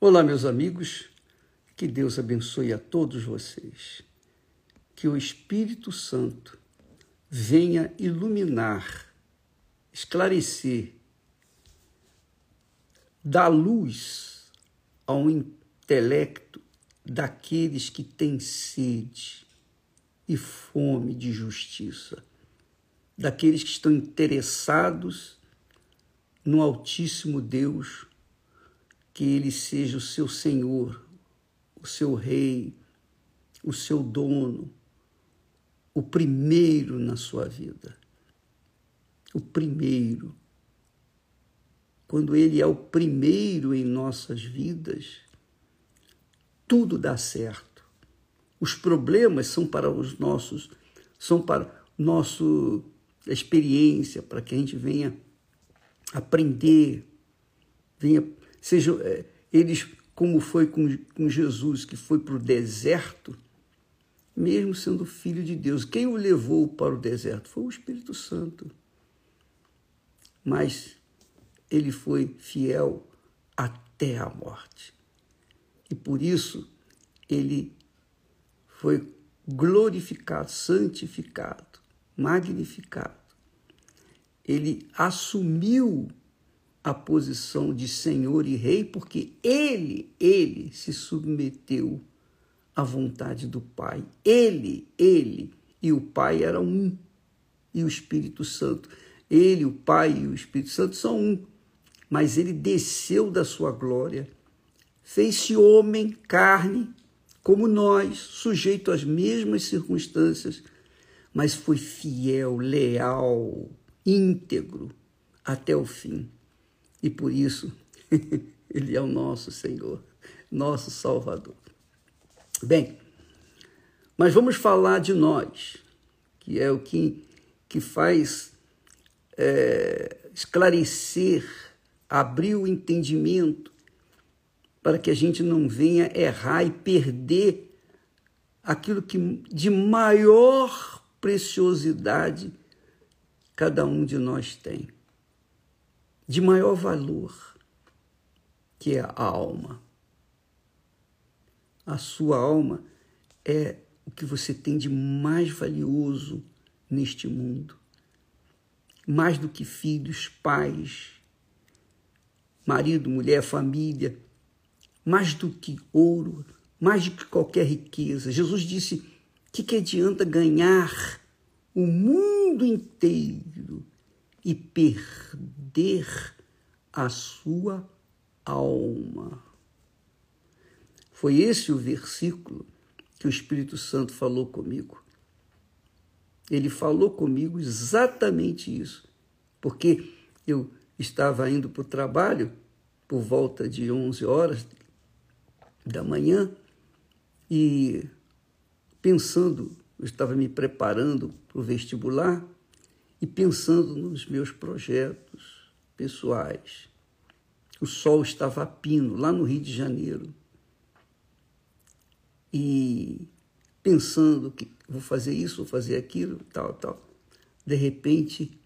Olá, meus amigos, que Deus abençoe a todos vocês. Que o Espírito Santo venha iluminar, esclarecer, dar luz ao intelecto daqueles que têm sede e fome de justiça, daqueles que estão interessados no Altíssimo Deus que Ele seja o seu Senhor, o seu Rei, o seu dono, o primeiro na sua vida. O primeiro. Quando Ele é o primeiro em nossas vidas, tudo dá certo. Os problemas são para os nossos, são para nosso experiência, para que a gente venha aprender, venha sejam é, eles como foi com, com Jesus, que foi para o deserto, mesmo sendo filho de Deus. Quem o levou para o deserto foi o Espírito Santo. Mas ele foi fiel até a morte. E por isso ele foi glorificado, santificado, magnificado. Ele assumiu a posição de senhor e rei, porque ele, ele se submeteu à vontade do Pai. Ele, ele e o Pai eram um, e o Espírito Santo. Ele, o Pai e o Espírito Santo são um, mas ele desceu da sua glória, fez-se homem, carne, como nós, sujeito às mesmas circunstâncias, mas foi fiel, leal, íntegro até o fim. E por isso, Ele é o nosso Senhor, nosso Salvador. Bem, mas vamos falar de nós, que é o que, que faz é, esclarecer, abrir o entendimento, para que a gente não venha errar e perder aquilo que de maior preciosidade cada um de nós tem de maior valor, que é a alma. A sua alma é o que você tem de mais valioso neste mundo. Mais do que filhos, pais, marido, mulher, família, mais do que ouro, mais do que qualquer riqueza. Jesus disse: que, que adianta ganhar o mundo inteiro e perder a sua alma. Foi esse o versículo que o Espírito Santo falou comigo. Ele falou comigo exatamente isso, porque eu estava indo para o trabalho por volta de 11 horas da manhã e pensando, eu estava me preparando para o vestibular e pensando nos meus projetos pessoais. O sol estava a pino, lá no Rio de Janeiro. E pensando que vou fazer isso, vou fazer aquilo, tal, tal. De repente,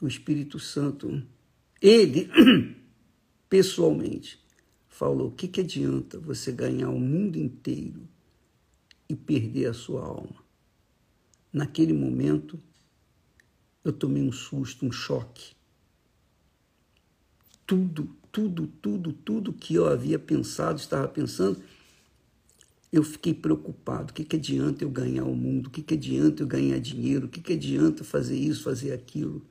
o Espírito Santo, ele, pessoalmente, falou: o que, que adianta você ganhar o mundo inteiro e perder a sua alma? Naquele momento, eu tomei um susto, um choque. Tudo, tudo, tudo, tudo que eu havia pensado, estava pensando, eu fiquei preocupado. O que, que adianta eu ganhar o mundo? O que, que adianta eu ganhar dinheiro? O que, que adianta fazer isso, fazer aquilo?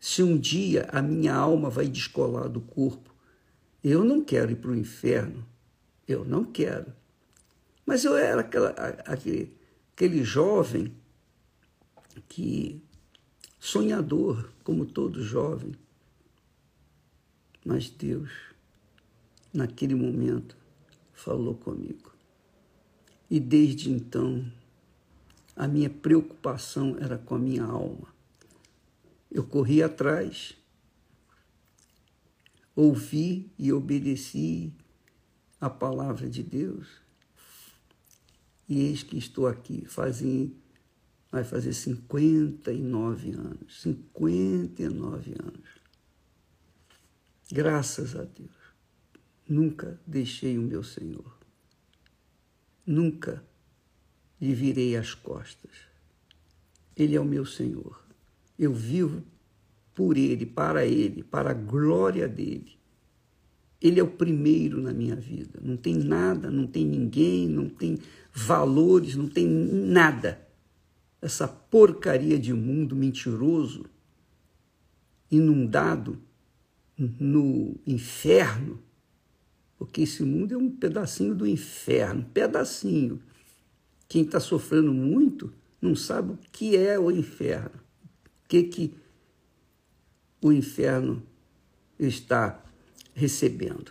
Se um dia a minha alma vai descolar do corpo, eu não quero ir para o inferno. Eu não quero. Mas eu era aquela, aquele, aquele jovem que sonhador, como todo jovem. Mas Deus, naquele momento, falou comigo. E desde então, a minha preocupação era com a minha alma. Eu corri atrás, ouvi e obedeci a palavra de Deus. E eis que estou aqui, fazem vai fazer 59 anos. 59 anos. Graças a Deus. nunca deixei o meu Senhor. Nunca lhe virei as costas. Ele é o meu Senhor. Eu vivo por Ele, para Ele, para a glória dele. Ele é o primeiro na minha vida. Não tem nada, não tem ninguém, não tem valores, não tem nada. Essa porcaria de mundo mentiroso, inundado no inferno, porque esse mundo é um pedacinho do inferno, pedacinho. Quem está sofrendo muito não sabe o que é o inferno, o que, que o inferno está recebendo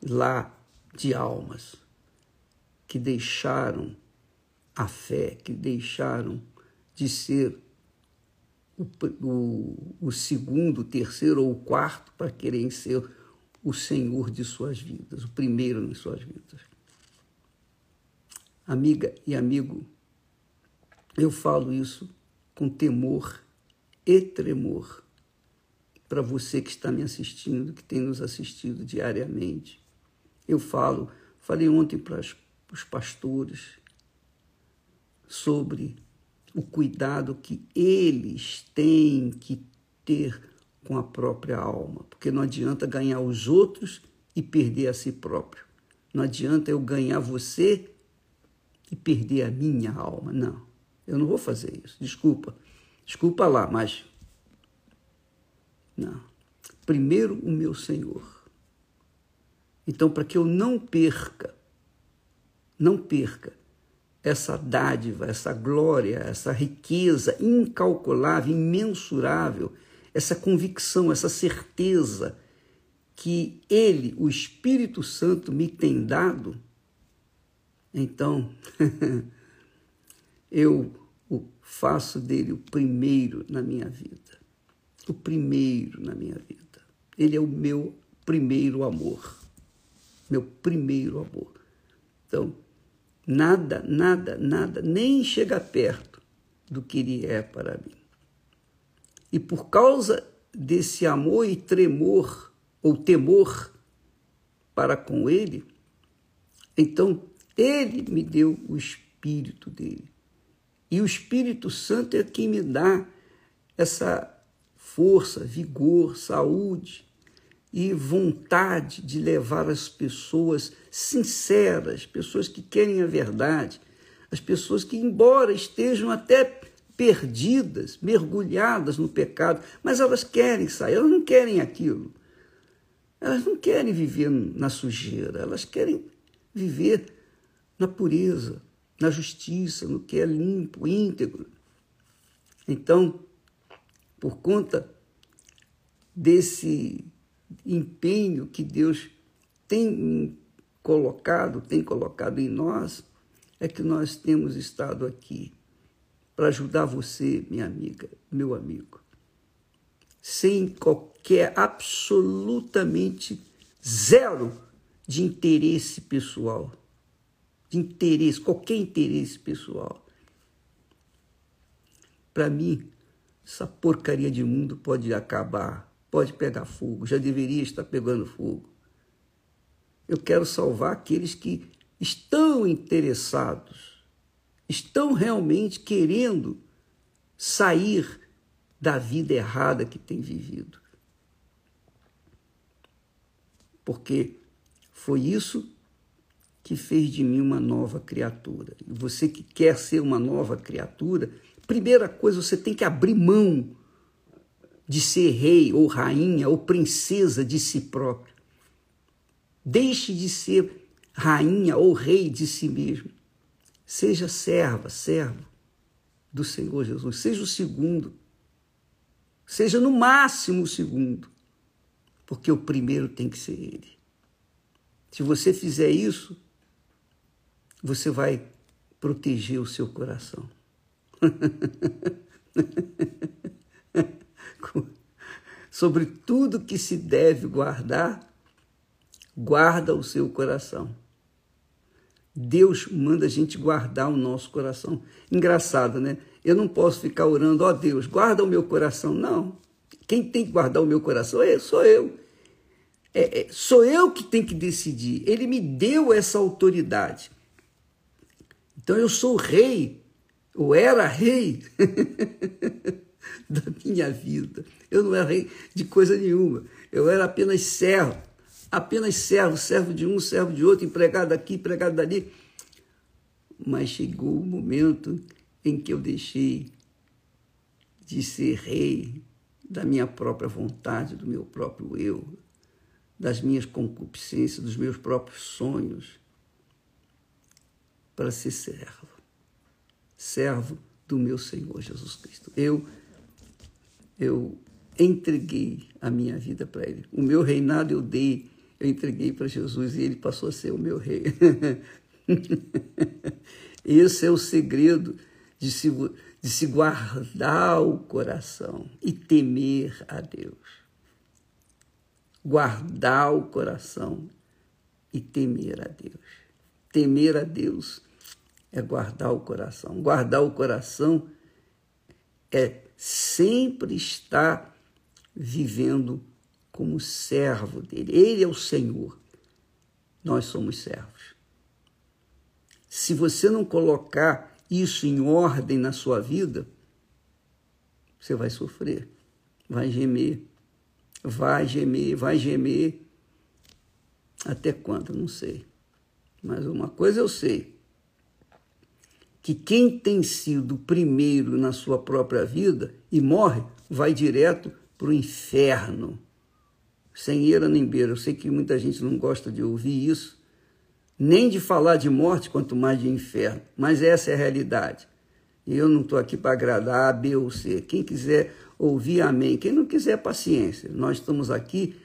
lá de almas que deixaram a fé, que deixaram de ser o, o, o segundo, o terceiro ou o quarto para querem ser o Senhor de suas vidas, o primeiro em suas vidas. Amiga e amigo, eu falo isso com temor e tremor para você que está me assistindo, que tem nos assistido diariamente. Eu falo, falei ontem para os pastores sobre o cuidado que eles têm que ter com a própria alma, porque não adianta ganhar os outros e perder a si próprio. Não adianta eu ganhar você e perder a minha alma. Não, eu não vou fazer isso. Desculpa. Desculpa lá, mas. Não. Primeiro o meu Senhor. Então, para que eu não perca, não perca essa dádiva, essa glória, essa riqueza incalculável, imensurável essa convicção, essa certeza que Ele, o Espírito Santo, me tem dado, então eu faço dele o primeiro na minha vida. O primeiro na minha vida. Ele é o meu primeiro amor. Meu primeiro amor. Então, nada, nada, nada, nem chega perto do que ele é para mim. E por causa desse amor e tremor, ou temor para com ele, então ele me deu o Espírito dele. E o Espírito Santo é quem me dá essa força, vigor, saúde e vontade de levar as pessoas sinceras, pessoas que querem a verdade, as pessoas que, embora estejam até perdidas, mergulhadas no pecado, mas elas querem sair, elas não querem aquilo. Elas não querem viver na sujeira, elas querem viver na pureza, na justiça, no que é limpo, íntegro. Então, por conta desse empenho que Deus tem colocado, tem colocado em nós, é que nós temos estado aqui para ajudar você, minha amiga, meu amigo, sem qualquer, absolutamente zero de interesse pessoal, de interesse, qualquer interesse pessoal. Para mim, essa porcaria de mundo pode acabar, pode pegar fogo, já deveria estar pegando fogo. Eu quero salvar aqueles que estão interessados estão realmente querendo sair da vida errada que tem vivido. Porque foi isso que fez de mim uma nova criatura. E você que quer ser uma nova criatura, primeira coisa, você tem que abrir mão de ser rei ou rainha ou princesa de si próprio. Deixe de ser rainha ou rei de si mesmo. Seja serva, servo do Senhor Jesus. Seja o segundo. Seja no máximo o segundo. Porque o primeiro tem que ser Ele. Se você fizer isso, você vai proteger o seu coração. Sobre tudo que se deve guardar, guarda o seu coração Deus manda a gente guardar o nosso coração. Engraçado, né? Eu não posso ficar orando, ó oh, Deus, guarda o meu coração. Não. Quem tem que guardar o meu coração é, sou eu. é, é, sou eu que tenho que decidir. Ele me deu essa autoridade. Então eu sou rei, ou era rei da minha vida. Eu não era rei de coisa nenhuma. Eu era apenas servo, apenas servo, servo de um, servo de outro, empregado aqui, empregado dali. Mas chegou o momento em que eu deixei de ser rei da minha própria vontade, do meu próprio eu, das minhas concupiscências, dos meus próprios sonhos, para ser servo. Servo do meu Senhor Jesus Cristo. Eu, eu entreguei a minha vida para Ele. O meu reinado eu dei, eu entreguei para Jesus e Ele passou a ser o meu rei. Esse é o segredo de se, de se guardar o coração e temer a Deus. Guardar o coração e temer a Deus. Temer a Deus é guardar o coração. Guardar o coração é sempre estar vivendo como servo dele. Ele é o Senhor. Nós somos servos. Se você não colocar isso em ordem na sua vida, você vai sofrer, vai gemer, vai gemer, vai gemer. Até quando? Não sei. Mas uma coisa eu sei: que quem tem sido primeiro na sua própria vida e morre, vai direto para o inferno. Sem eira nem beira. Eu sei que muita gente não gosta de ouvir isso, nem de falar de morte, quanto mais de inferno. Mas essa é a realidade. E eu não estou aqui para agradar A, B ou C. Quem quiser ouvir, amém. Quem não quiser, paciência. Nós estamos aqui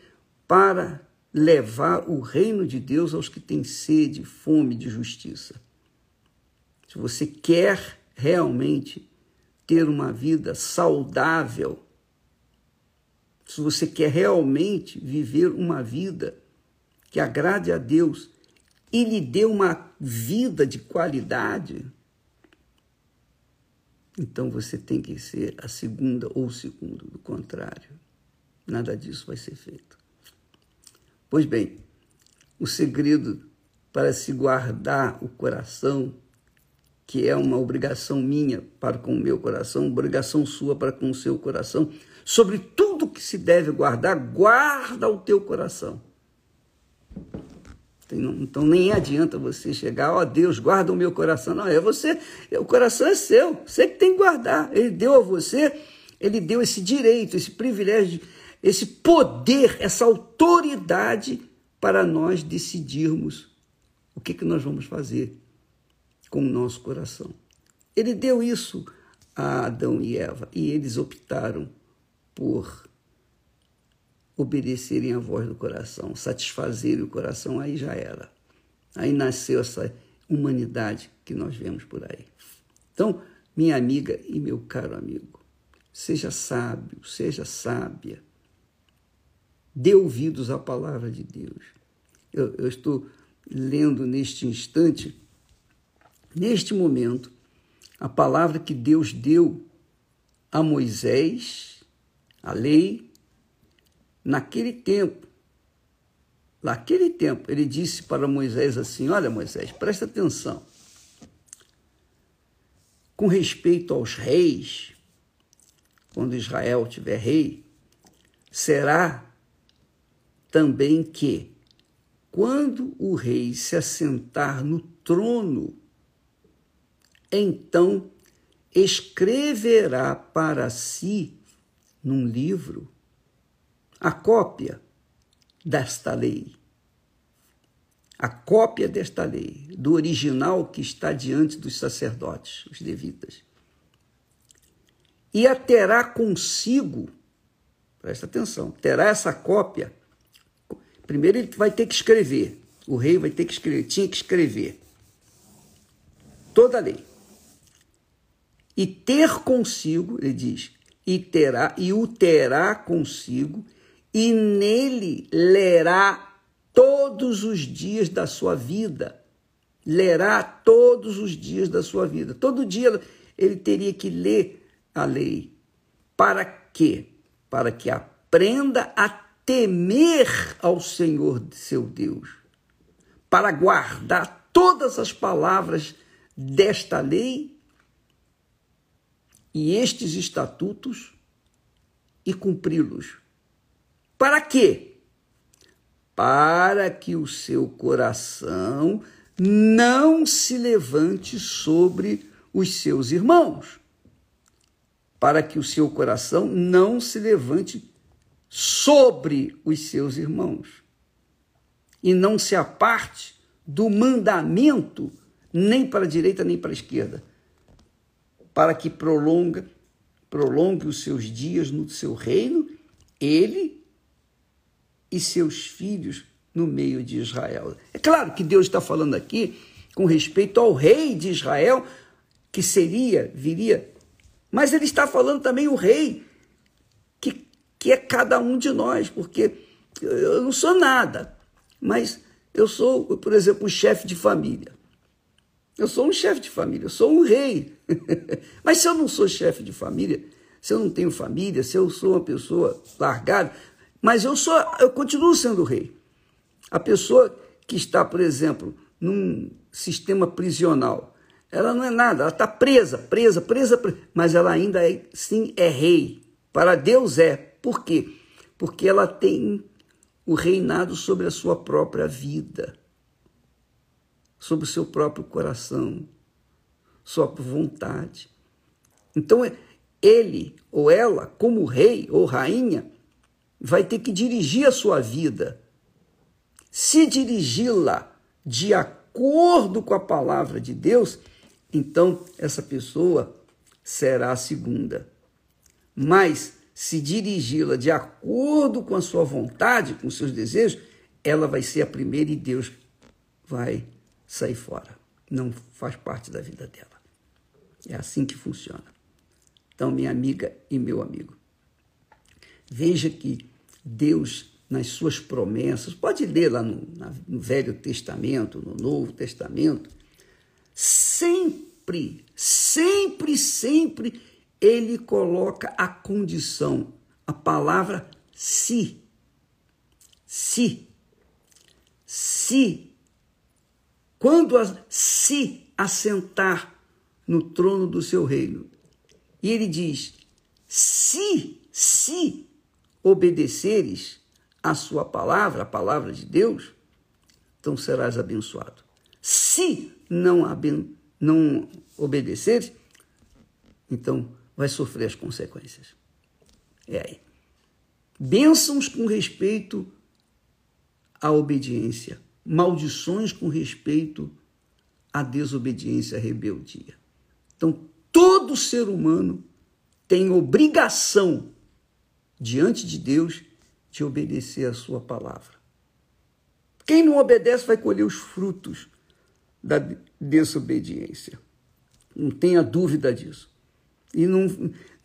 para levar o reino de Deus aos que têm sede, fome de justiça. Se você quer realmente ter uma vida saudável, se você quer realmente viver uma vida que agrade a Deus, e lhe deu uma vida de qualidade, então você tem que ser a segunda ou o segundo, do contrário, nada disso vai ser feito. Pois bem, o segredo para se guardar o coração, que é uma obrigação minha para com o meu coração, obrigação sua para com o seu coração, sobre tudo que se deve guardar, guarda o teu coração. Então nem adianta você chegar, ó oh, Deus, guarda o meu coração. Não, é você, o coração é seu, você que tem que guardar. Ele deu a você, ele deu esse direito, esse privilégio, esse poder, essa autoridade para nós decidirmos o que, que nós vamos fazer com o nosso coração. Ele deu isso a Adão e Eva e eles optaram por obedecerem à voz do coração, satisfazerem o coração, aí já era. Aí nasceu essa humanidade que nós vemos por aí. Então, minha amiga e meu caro amigo, seja sábio, seja sábia. Dê ouvidos à palavra de Deus. Eu, eu estou lendo neste instante, neste momento, a palavra que Deus deu a Moisés, a lei, naquele tempo, naquele tempo, ele disse para Moisés assim: Olha, Moisés, presta atenção. Com respeito aos reis, quando Israel tiver rei, será também que, quando o rei se assentar no trono, então escreverá para si num livro a cópia desta lei. A cópia desta lei, do original que está diante dos sacerdotes, os levitas. E a terá consigo, presta atenção, terá essa cópia. Primeiro ele vai ter que escrever, o rei vai ter que escrever, tinha que escrever toda a lei. E ter consigo, ele diz, e terá, e o terá consigo e nele lerá todos os dias da sua vida. Lerá todos os dias da sua vida. Todo dia ele teria que ler a lei. Para quê? Para que aprenda a temer ao Senhor seu Deus, para guardar todas as palavras desta lei e estes estatutos e cumpri-los. Para quê? Para que o seu coração não se levante sobre os seus irmãos. Para que o seu coração não se levante sobre os seus irmãos. E não se aparte do mandamento nem para a direita nem para a esquerda, para que prolonga, prolongue os seus dias no seu reino, ele e seus filhos no meio de Israel. É claro que Deus está falando aqui com respeito ao rei de Israel, que seria, viria, mas ele está falando também o rei, que, que é cada um de nós, porque eu não sou nada, mas eu sou, por exemplo, um chefe de família. Eu sou um chefe de família, eu sou um rei. Mas se eu não sou chefe de família, se eu não tenho família, se eu sou uma pessoa largada, mas eu sou, eu continuo sendo rei. A pessoa que está, por exemplo, num sistema prisional, ela não é nada, ela está presa, presa, presa, presa, mas ela ainda é, sim é rei. Para Deus é. Por quê? Porque ela tem o reinado sobre a sua própria vida sobre o seu próprio coração, sua vontade. Então, ele ou ela, como rei ou rainha, vai ter que dirigir a sua vida. Se dirigi-la de acordo com a palavra de Deus, então essa pessoa será a segunda. Mas se dirigi-la de acordo com a sua vontade, com os seus desejos, ela vai ser a primeira e Deus vai sair fora. Não faz parte da vida dela. É assim que funciona. Então, minha amiga e meu amigo, veja que Deus, nas suas promessas, pode ler lá no, no Velho Testamento, no Novo Testamento, sempre, sempre, sempre ele coloca a condição, a palavra se. Se. Se quando se assentar no trono do seu reino. E ele diz: se, se obedeceres a sua palavra, a palavra de Deus, então serás abençoado. Se não, aben não obedeceres, então vai sofrer as consequências. É aí. Bênçãos com respeito à obediência maldições com respeito à desobediência, à rebeldia. Então, todo ser humano tem obrigação diante de Deus de obedecer a sua palavra. Quem não obedece vai colher os frutos da desobediência. Não tenha dúvida disso. E não,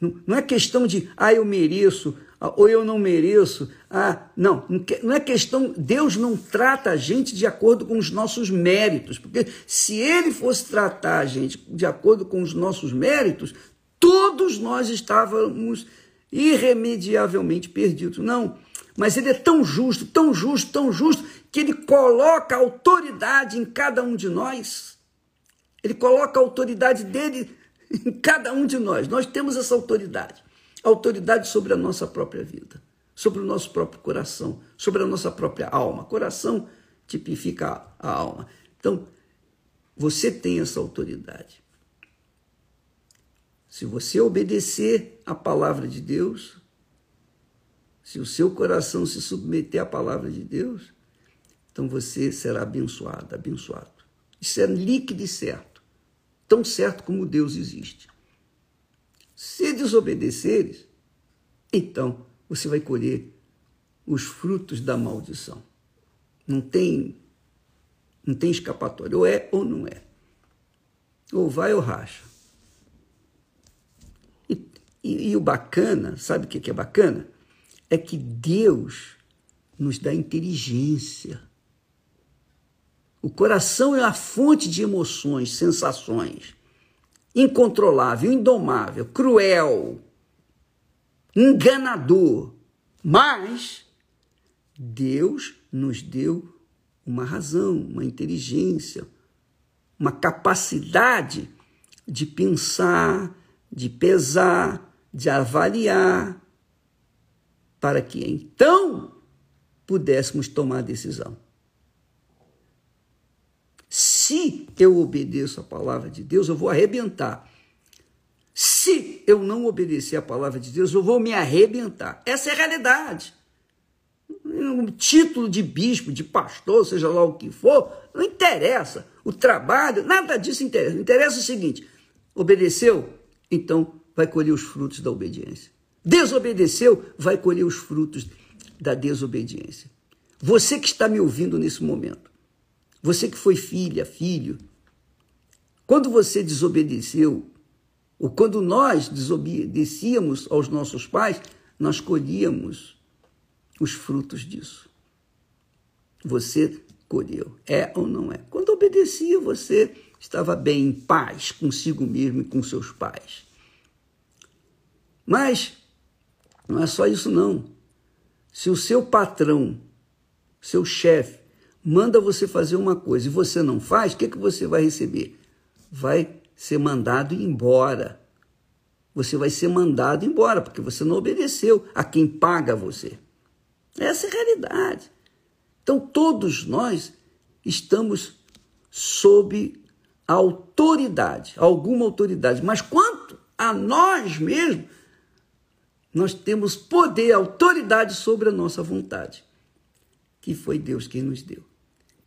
não, não é questão de, ah, eu mereço, ou eu não mereço. Ah, não, não é questão. Deus não trata a gente de acordo com os nossos méritos, porque se Ele fosse tratar a gente de acordo com os nossos méritos, todos nós estávamos irremediavelmente perdidos. Não, mas Ele é tão justo, tão justo, tão justo, que Ele coloca autoridade em cada um de nós. Ele coloca a autoridade dele em cada um de nós. Nós temos essa autoridade autoridade sobre a nossa própria vida, sobre o nosso próprio coração, sobre a nossa própria alma. Coração tipifica a alma. Então, você tem essa autoridade. Se você obedecer à palavra de Deus, se o seu coração se submeter à palavra de Deus, então você será abençoado, abençoado. Isso é líquido e certo. Tão certo como Deus existe. Se desobedeceres, então você vai colher os frutos da maldição. Não tem, não tem escapatória. Ou é ou não é. Ou vai ou racha. E, e, e o bacana, sabe o que é bacana? É que Deus nos dá inteligência. O coração é a fonte de emoções, sensações incontrolável, indomável, cruel, enganador. Mas Deus nos deu uma razão, uma inteligência, uma capacidade de pensar, de pesar, de avaliar, para que então pudéssemos tomar decisão. Se eu obedeço a palavra de Deus, eu vou arrebentar. Se eu não obedecer a palavra de Deus, eu vou me arrebentar. Essa é a realidade. Um título de bispo, de pastor, seja lá o que for, não interessa. O trabalho, nada disso interessa. Interessa o seguinte: obedeceu, então vai colher os frutos da obediência. Desobedeceu, vai colher os frutos da desobediência. Você que está me ouvindo nesse momento, você que foi filha, filho, quando você desobedeceu, ou quando nós desobedecíamos aos nossos pais, nós colhíamos os frutos disso. Você colheu, é ou não é? Quando obedecia, você estava bem, em paz consigo mesmo e com seus pais. Mas não é só isso, não. Se o seu patrão, seu chefe, manda você fazer uma coisa e você não faz, o que, que você vai receber? Vai ser mandado embora. Você vai ser mandado embora, porque você não obedeceu a quem paga você. Essa é a realidade. Então, todos nós estamos sob a autoridade, alguma autoridade. Mas quanto a nós mesmos, nós temos poder, autoridade sobre a nossa vontade, que foi Deus quem nos deu.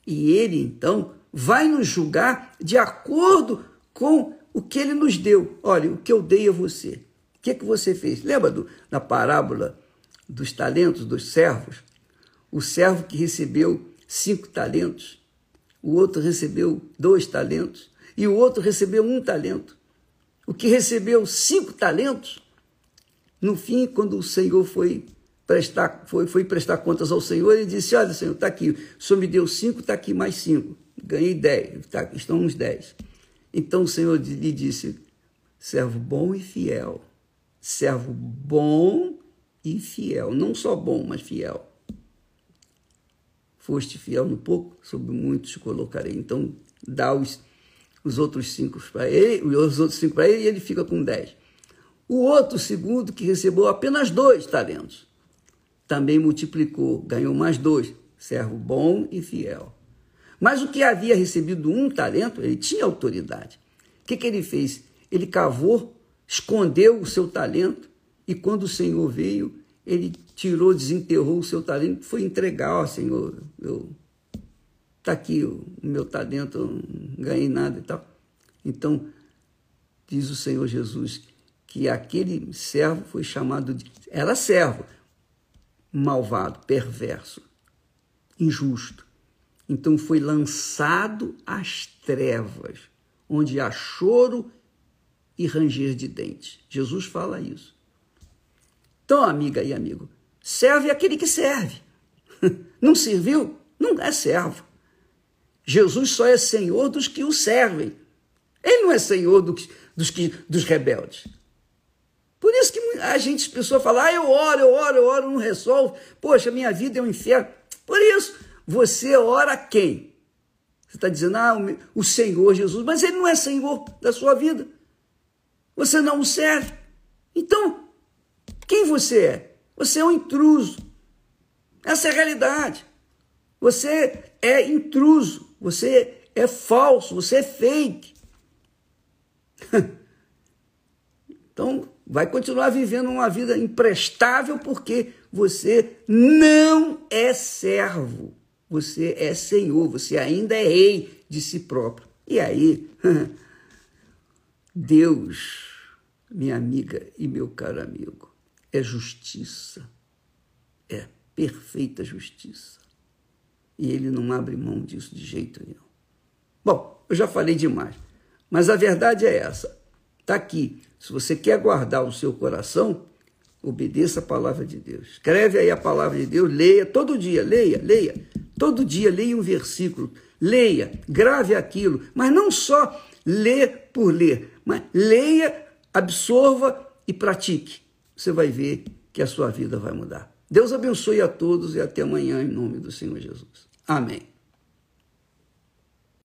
E Ele, então, vai nos julgar de acordo com o que Ele nos deu. Olha, o que eu dei a você. O que, é que você fez? Lembra do, da parábola dos talentos, dos servos? O servo que recebeu cinco talentos, o outro recebeu dois talentos e o outro recebeu um talento. O que recebeu cinco talentos no fim, quando o Senhor foi prestar, foi, foi prestar contas ao Senhor, ele disse: Olha, Senhor, está aqui, o Senhor me deu cinco, está aqui mais cinco. Ganhei dez, tá, estão uns dez. Então o Senhor lhe disse: servo bom e fiel. Servo bom e fiel. Não só bom, mas fiel. Foste fiel no pouco, sobre muitos te colocarei. Então dá os, os outros cinco para ele, os outros cinco para ele e ele fica com dez. O outro segundo, que recebeu apenas dois talentos, também multiplicou, ganhou mais dois, servo bom e fiel. Mas o que havia recebido um talento, ele tinha autoridade. O que, que ele fez? Ele cavou, escondeu o seu talento, e quando o Senhor veio, ele tirou, desenterrou o seu talento, foi entregar, ó Senhor, eu está aqui o meu talento, eu não ganhei nada e tal. Então, diz o Senhor Jesus, que aquele servo foi chamado de. Era servo, malvado, perverso, injusto. Então foi lançado às trevas, onde há choro e ranger de dentes. Jesus fala isso. Então, amiga e amigo, serve aquele que serve. Não serviu? Não é servo. Jesus só é senhor dos que o servem. Ele não é senhor dos, dos, que, dos rebeldes. Por isso que a gente, as pessoas falam, ah, eu oro, eu oro, eu oro, não resolve. Poxa, minha vida é um inferno. Por isso, você ora a quem? Você está dizendo, ah, o Senhor Jesus, mas ele não é Senhor da sua vida. Você não o serve. Então, quem você é? Você é um intruso. Essa é a realidade. Você é intruso, você é falso, você é fake. então, vai continuar vivendo uma vida imprestável porque você não é servo. Você é senhor, você ainda é rei de si próprio. E aí, Deus, minha amiga e meu caro amigo, é justiça. É perfeita justiça. E ele não abre mão disso de jeito nenhum. Bom, eu já falei demais, mas a verdade é essa. Está aqui. Se você quer guardar o seu coração, obedeça a palavra de Deus. Escreve aí a palavra de Deus, leia todo dia, leia, leia. Todo dia leia um versículo, leia, grave aquilo, mas não só ler por ler, mas leia, absorva e pratique. Você vai ver que a sua vida vai mudar. Deus abençoe a todos e até amanhã, em nome do Senhor Jesus. Amém.